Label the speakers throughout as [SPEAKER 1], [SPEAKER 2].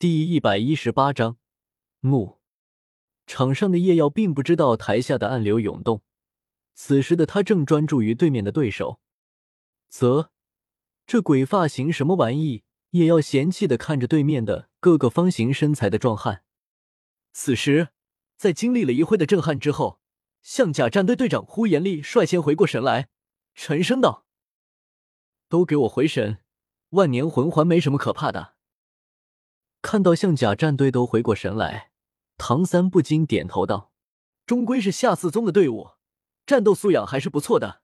[SPEAKER 1] 第一百一十八章木。场上的叶耀并不知道台下的暗流涌动，此时的他正专注于对面的对手。啧，这鬼发型什么玩意？叶耀嫌弃的看着对面的各个方形身材的壮汉。此时，在经历了一会的震撼之后，象甲战队队长呼延丽率先回过神来，沉声道：“都给我回神！万年魂环没什么可怕的。”看到象甲战队都回过神来，唐三不禁点头道：“终归是下四宗的队伍，战斗素养还是不错的。”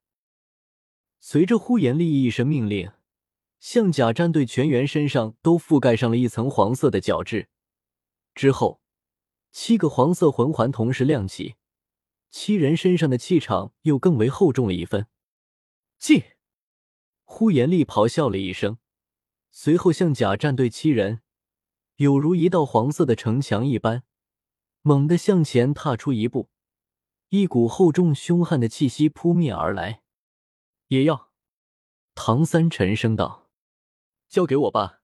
[SPEAKER 1] 随着呼延丽一声命令，象甲战队全员身上都覆盖上了一层黄色的角质。之后，七个黄色魂环同时亮起，七人身上的气场又更为厚重了一分。进！呼延丽咆哮了一声，随后象甲战队七人。有如一道黄色的城墙一般，猛地向前踏出一步，一股厚重凶悍的气息扑面而来。叶耀，唐三沉声道：“交给我吧。”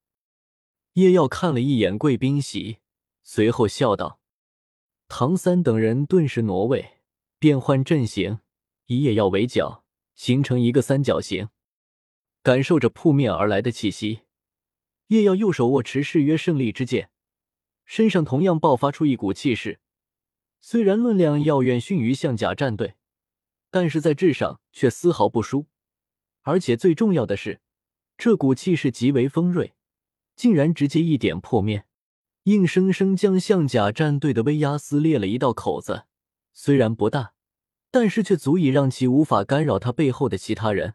[SPEAKER 1] 叶耀看了一眼贵宾席，随后笑道：“唐三等人顿时挪位，变换阵型，以叶耀为角，形成一个三角形，感受着扑面而来的气息。”叶耀右手握持誓约胜利之剑，身上同样爆发出一股气势。虽然论量要远逊于象甲战队，但是在质上却丝毫不输。而且最重要的是，这股气势极为锋锐，竟然直接一点破灭，硬生生将象甲战队的威压撕裂了一道口子。虽然不大，但是却足以让其无法干扰他背后的其他人。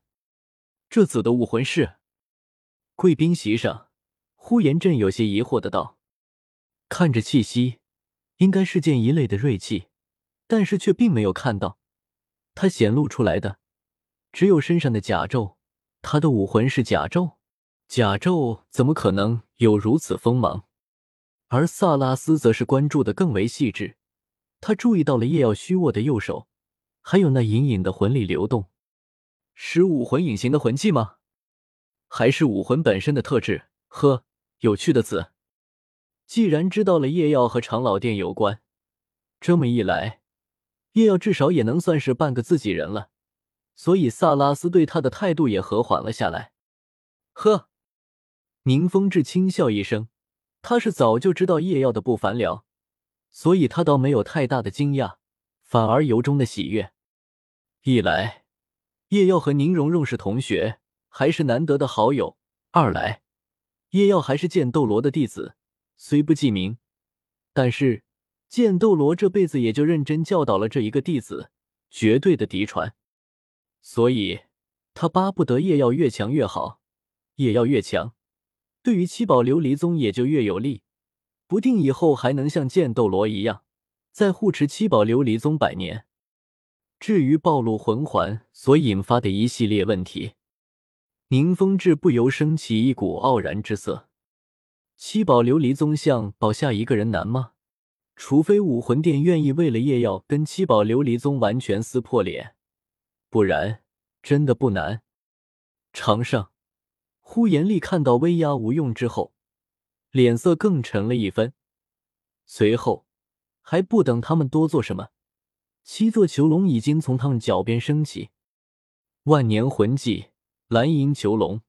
[SPEAKER 1] 这子的武魂是贵宾席上。呼延震有些疑惑的道：“看着气息，应该是剑一类的锐气，但是却并没有看到他显露出来的，只有身上的甲胄。他的武魂是甲胄，甲胄怎么可能有如此锋芒？而萨拉斯则是关注的更为细致，他注意到了叶耀虚握的右手，还有那隐隐的魂力流动，是武魂隐形的魂技吗？还是武魂本身的特质？呵。”有趣的字，既然知道了叶耀和长老殿有关，这么一来，叶耀至少也能算是半个自己人了。所以萨拉斯对他的态度也和缓了下来。呵，宁风致轻笑一声，他是早就知道叶耀的不凡了，所以他倒没有太大的惊讶，反而由衷的喜悦。一来，叶耀和宁荣荣是同学，还是难得的好友；二来，叶耀还是剑斗罗的弟子，虽不记名，但是剑斗罗这辈子也就认真教导了这一个弟子，绝对的嫡传，所以他巴不得叶耀越强越好。叶耀越强，对于七宝琉璃宗也就越有利，不定以后还能像剑斗罗一样，再护持七宝琉璃宗百年。至于暴露魂环所引发的一系列问题。宁风致不由升起一股傲然之色。七宝琉璃宗像保下一个人难吗？除非武魂殿愿意为了夜耀跟七宝琉璃宗完全撕破脸，不然真的不难。场上，呼延丽看到威压无用之后，脸色更沉了一分。随后，还不等他们多做什么，七座囚笼已经从他们脚边升起，万年魂技。蓝银囚笼，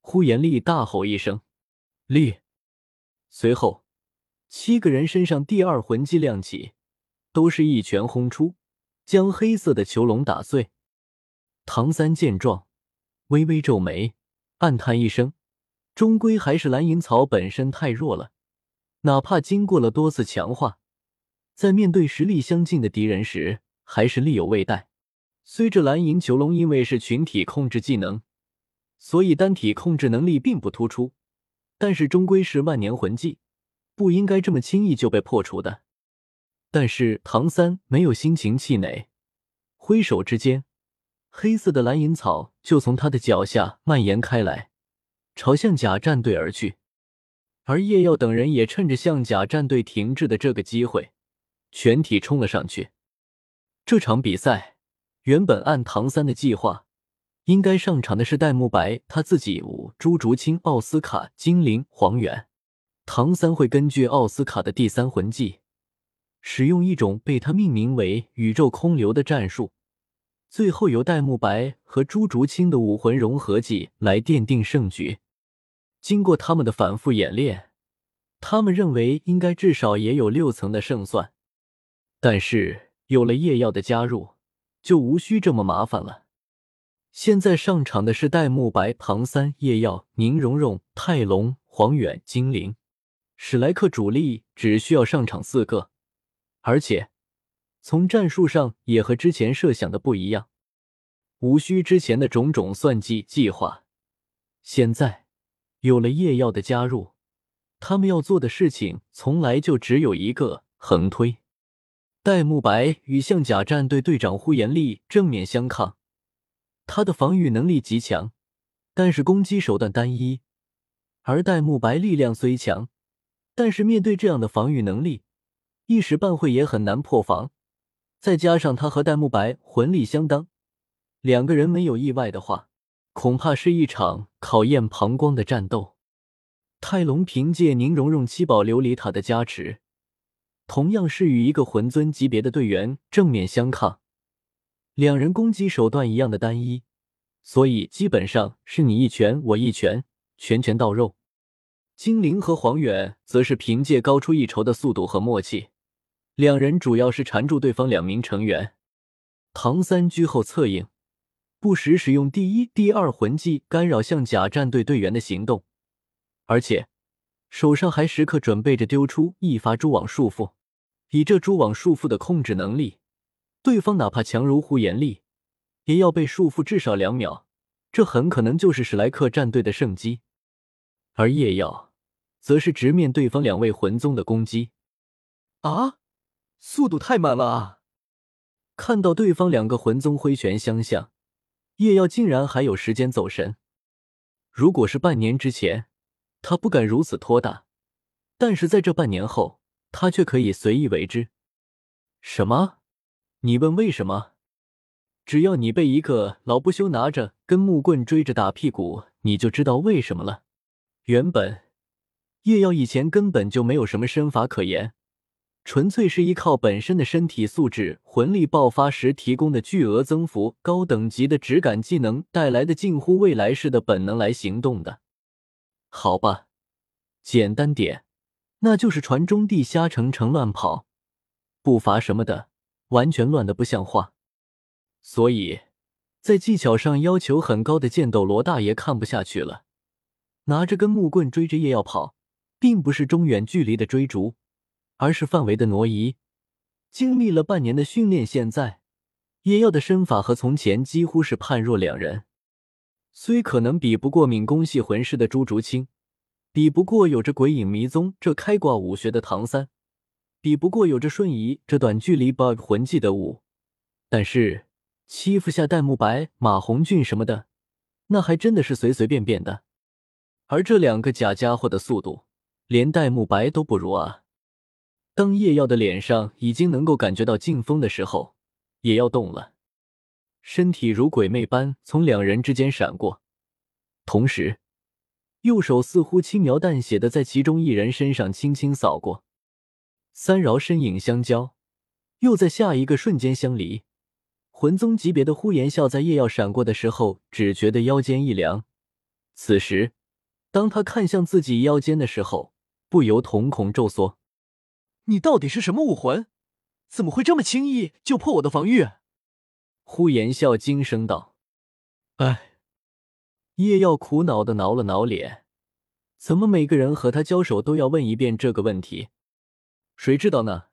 [SPEAKER 1] 呼延丽大吼一声：“立！”随后，七个人身上第二魂技亮起，都是一拳轰出，将黑色的囚笼打碎。唐三见状，微微皱眉，暗叹一声：“终归还是蓝银草本身太弱了，哪怕经过了多次强化，在面对实力相近的敌人时，还是力有未逮。”虽这蓝银囚笼因为是群体控制技能，所以单体控制能力并不突出，但是终归是万年魂技，不应该这么轻易就被破除的。但是唐三没有心情气馁，挥手之间，黑色的蓝银草就从他的脚下蔓延开来，朝向甲战队而去。而叶耀等人也趁着向甲战队停滞的这个机会，全体冲了上去。这场比赛。原本按唐三的计划，应该上场的是戴沐白他自己、五朱竹清、奥斯卡、精灵、黄猿，唐三会根据奥斯卡的第三魂技，使用一种被他命名为“宇宙空流”的战术，最后由戴沐白和朱竹清的武魂融合技来奠定胜局。经过他们的反复演练，他们认为应该至少也有六层的胜算。但是有了夜耀的加入，就无需这么麻烦了。现在上场的是戴沐白、唐三、叶耀、宁荣荣、泰隆、黄远、精灵。史莱克主力只需要上场四个，而且从战术上也和之前设想的不一样，无需之前的种种算计计划。现在有了叶耀的加入，他们要做的事情从来就只有一个：横推。戴沐白与象甲战队队长呼延丽正面相抗。他的防御能力极强，但是攻击手段单一；而戴沐白力量虽强，但是面对这样的防御能力，一时半会也很难破防。再加上他和戴沐白魂力相当，两个人没有意外的话，恐怕是一场考验膀胱的战斗。泰隆凭借宁荣荣七宝琉璃塔的加持，同样是与一个魂尊级别的队员正面相抗。两人攻击手段一样的单一，所以基本上是你一拳我一拳，拳拳到肉。精灵和黄远则是凭借高出一筹的速度和默契，两人主要是缠住对方两名成员。唐三居后策应，不时使用第一、第二魂技干扰象甲战队队员的行动，而且手上还时刻准备着丢出一发蛛网束缚，以这蛛网束缚的控制能力。对方哪怕强如呼延丽，也要被束缚至少两秒，这很可能就是史莱克战队的胜机。而夜耀则是直面对方两位魂宗的攻击，
[SPEAKER 2] 啊，速度太慢了啊！
[SPEAKER 1] 看到对方两个魂宗挥拳相向，夜耀竟然还有时间走神。如果是半年之前，他不敢如此拖大，但是在这半年后，他却可以随意为之。什么？你问为什么？只要你被一个老不休拿着根木棍追着打屁股，你就知道为什么了。原本叶耀以前根本就没有什么身法可言，纯粹是依靠本身的身体素质、魂力爆发时提供的巨额增幅、高等级的质感技能带来的近乎未来式的本能来行动的。好吧，简单点，那就是传中地瞎成成乱跑，步伐什么的。完全乱的不像话，所以，在技巧上要求很高的剑斗罗大爷看不下去了，拿着根木棍追着叶耀跑，并不是中远距离的追逐，而是范围的挪移。经历了半年的训练，现在叶耀的身法和从前几乎是判若两人。虽可能比不过敏攻系魂师的朱竹清，比不过有着鬼影迷踪这开挂武学的唐三。比不过有着瞬移这短距离 bug 魂技的五，但是欺负下戴沐白、马红俊什么的，那还真的是随随便便的。而这两个假家伙的速度，连戴沐白都不如啊！当叶耀的脸上已经能够感觉到劲风的时候，也要动了，身体如鬼魅般从两人之间闪过，同时右手似乎轻描淡写的在其中一人身上轻轻扫过。三饶身影相交，又在下一个瞬间相离。魂宗级别的呼延笑在夜耀闪过的时候，只觉得腰间一凉。此时，当他看向自己腰间的时候，不由瞳孔骤缩。
[SPEAKER 2] 你到底是什么武魂？怎么会这么轻易就破我的防御？
[SPEAKER 1] 呼延笑惊声道：“哎。”叶耀苦恼的挠了挠脸，怎么每个人和他交手都要问一遍这个问题？谁知道呢？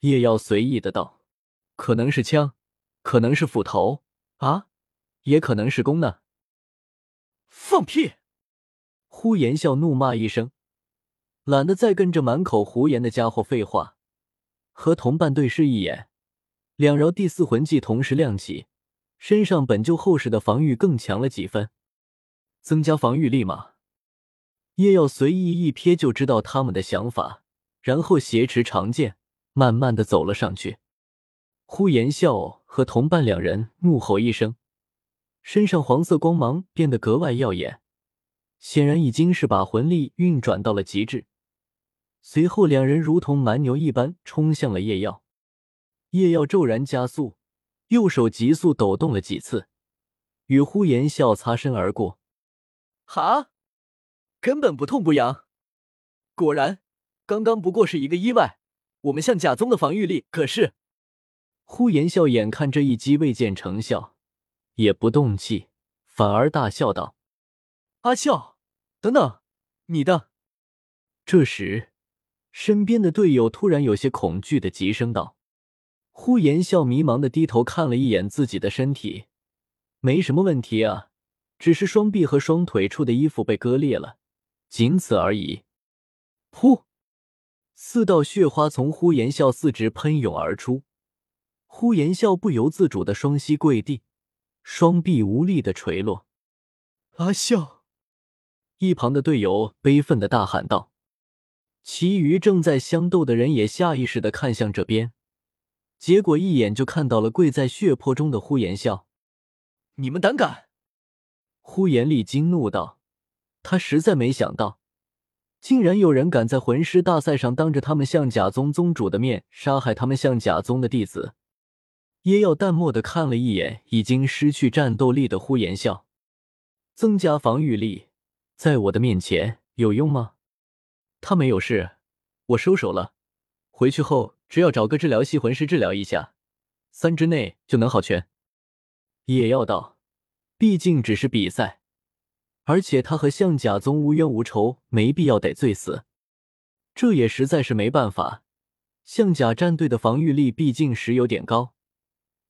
[SPEAKER 1] 叶耀随意的道：“可能是枪，可能是斧头啊，也可能是弓呢。”
[SPEAKER 2] 放屁！
[SPEAKER 1] 呼延笑怒骂一声，懒得再跟着满口胡言的家伙废话，和同伴对视一眼，两饶第四魂技同时亮起，身上本就厚实的防御更强了几分，增加防御力嘛。叶耀随意一瞥就知道他们的想法。然后挟持长剑，慢慢的走了上去。呼延笑和同伴两人怒吼一声，身上黄色光芒变得格外耀眼，显然已经是把魂力运转到了极致。随后，两人如同蛮牛一般冲向了叶耀。叶耀骤然加速，右手急速抖动了几次，与呼延笑擦身而过。
[SPEAKER 2] 哈，根本不痛不痒。果然，刚刚不过是一个意外。我们向甲宗的防御力可是……
[SPEAKER 1] 呼延笑眼看这一击未见成效，也不动气，反而大笑道：“
[SPEAKER 2] 阿笑，等等，你的。”
[SPEAKER 1] 这时。身边的队友突然有些恐惧的急声道：“呼延笑迷茫的低头看了一眼自己的身体，没什么问题啊，只是双臂和双腿处的衣服被割裂了，仅此而已。”噗！四道血花从呼延笑四肢喷涌而出，呼延笑不由自主的双膝跪地，双臂无力的垂落。
[SPEAKER 2] 阿笑，
[SPEAKER 1] 一旁的队友悲愤的大喊道。其余正在相斗的人也下意识的看向这边，结果一眼就看到了跪在血泊中的呼延笑。
[SPEAKER 2] 你们胆敢！
[SPEAKER 1] 呼延厉惊怒道：“他实在没想到，竟然有人敢在魂师大赛上当着他们象甲宗宗主的面杀害他们象甲宗的弟子。”耶耀淡漠的看了一眼已经失去战斗力的呼延笑，增加防御力，在我的面前有用吗？他没有事，我收手了。回去后只要找个治疗系魂师治疗一下，三之内就能好全。也要道，毕竟只是比赛，而且他和象甲宗无冤无仇，没必要得罪死。这也实在是没办法，象甲战队的防御力毕竟是有点高。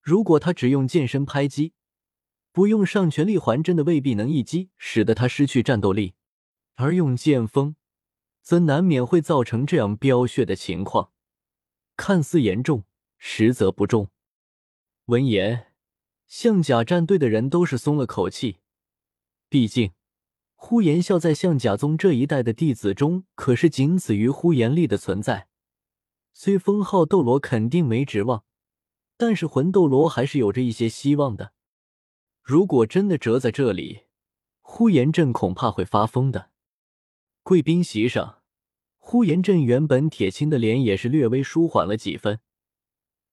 [SPEAKER 1] 如果他只用剑身拍击，不用上全力还真的未必能一击使得他失去战斗力，而用剑锋。则难免会造成这样飙血的情况，看似严重，实则不重。闻言，象甲战队的人都是松了口气。毕竟，呼延笑在象甲宗这一代的弟子中，可是仅次于呼延厉的存在。虽封号斗罗肯定没指望，但是魂斗罗还是有着一些希望的。如果真的折在这里，呼延震恐怕会发疯的。贵宾席上，呼延震原本铁青的脸也是略微舒缓了几分，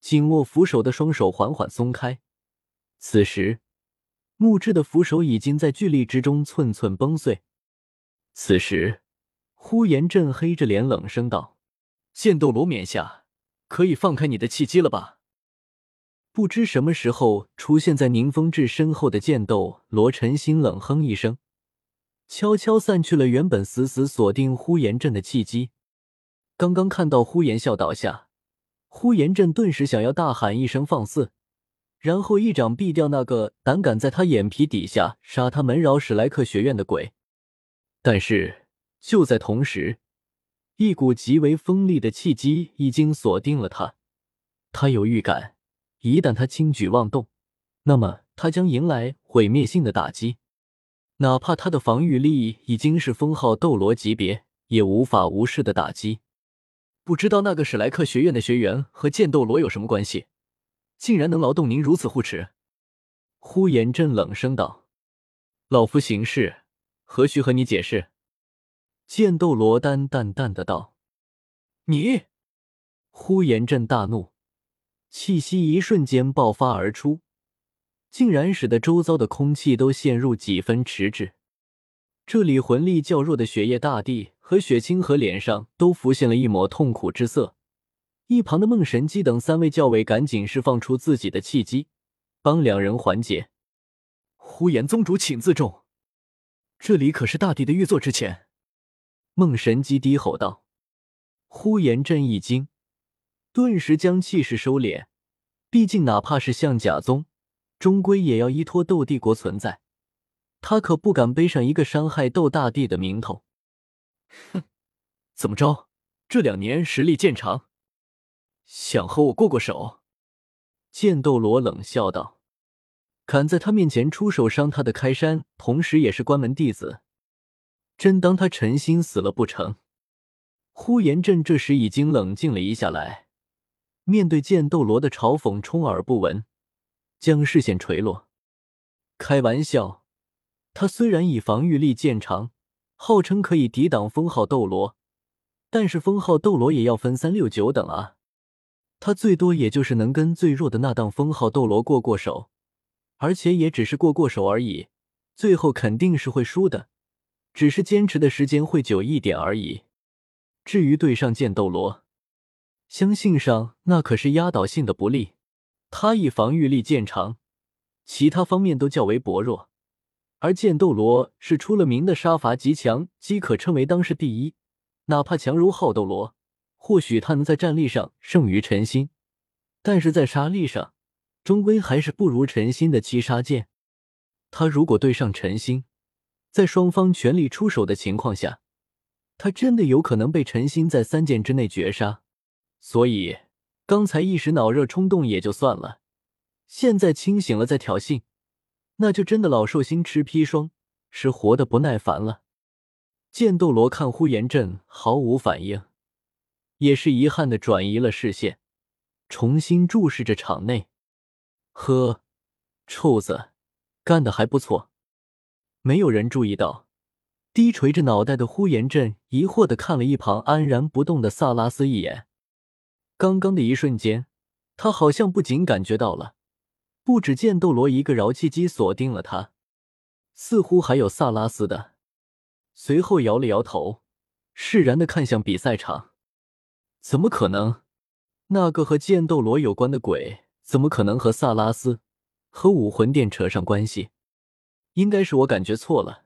[SPEAKER 1] 紧握扶手的双手缓缓松开。此时，木质的扶手已经在巨力之中寸寸崩碎。此时，呼延震黑着脸冷声道：“
[SPEAKER 2] 剑斗罗冕下，可以放开你的契机了吧？”
[SPEAKER 1] 不知什么时候出现在宁风致身后的剑斗罗陈心冷哼一声。悄悄散去了原本死死锁定呼延震的契机。刚刚看到呼延笑倒下，呼延震顿时想要大喊一声放肆，然后一掌毙掉那个胆敢在他眼皮底下杀他门扰史莱克学院的鬼。但是就在同时，一股极为锋利的契机已经锁定了他。他有预感，一旦他轻举妄动，那么他将迎来毁灭性的打击。哪怕他的防御力已经是封号斗罗级别，也无法无视的打击。
[SPEAKER 2] 不知道那个史莱克学院的学员和剑斗罗有什么关系，竟然能劳动您如此护持？
[SPEAKER 1] 呼延震冷声道：“老夫行事何须和你解释？”剑斗罗丹淡淡的道：“
[SPEAKER 2] 你！”
[SPEAKER 1] 呼延震大怒，气息一瞬间爆发而出。竟然使得周遭的空气都陷入几分迟滞。这里魂力较弱的雪夜大帝和雪清河脸上都浮现了一抹痛苦之色。一旁的梦神姬等三位教委赶紧释放出自己的气机，帮两人缓解。
[SPEAKER 2] 呼延宗主，请自重，这里可是大帝的御座之前。
[SPEAKER 1] 梦神姬低吼道。呼延震一惊，顿时将气势收敛。毕竟，哪怕是象甲宗。终归也要依托斗帝国存在，他可不敢背上一个伤害斗大帝的名头。
[SPEAKER 2] 哼，怎么着？这两年实力渐长，想和我过过手？
[SPEAKER 1] 剑斗罗冷笑道：“敢在他面前出手伤他的开山，同时也是关门弟子，真当他陈心死了不成？”呼延震这时已经冷静了一下来，面对剑斗罗的嘲讽，充耳不闻。将视线垂落，开玩笑，他虽然以防御力见长，号称可以抵挡封号斗罗，但是封号斗罗也要分三六九等啊。他最多也就是能跟最弱的那档封号斗罗过过手，而且也只是过过手而已，最后肯定是会输的，只是坚持的时间会久一点而已。至于对上剑斗罗，相信上那可是压倒性的不利。他以防御力见长，其他方面都较为薄弱，而剑斗罗是出了名的杀伐极强，即可称为当世第一。哪怕强如好斗罗。或许他能在战力上胜于陈心，但是在杀力上，终归还是不如陈心的七杀剑。他如果对上陈心，在双方全力出手的情况下，他真的有可能被陈心在三剑之内绝杀。所以刚才一时脑热冲动也就算了，现在清醒了再挑衅，那就真的老寿星吃砒霜，是活的不耐烦了。剑斗罗看呼延震毫无反应。也是遗憾的转移了视线，重新注视着场内。呵，臭子，干的还不错。没有人注意到，低垂着脑袋的呼延震疑惑的看了一旁安然不动的萨拉斯一眼。刚刚的一瞬间，他好像不仅感觉到了，不止剑斗罗一个饶气机锁定了他，似乎还有萨拉斯的。随后摇了摇头，释然的看向比赛场。怎么可能？那个和剑斗罗有关的鬼，怎么可能和萨拉斯、和武魂殿扯上关系？应该是我感觉错了。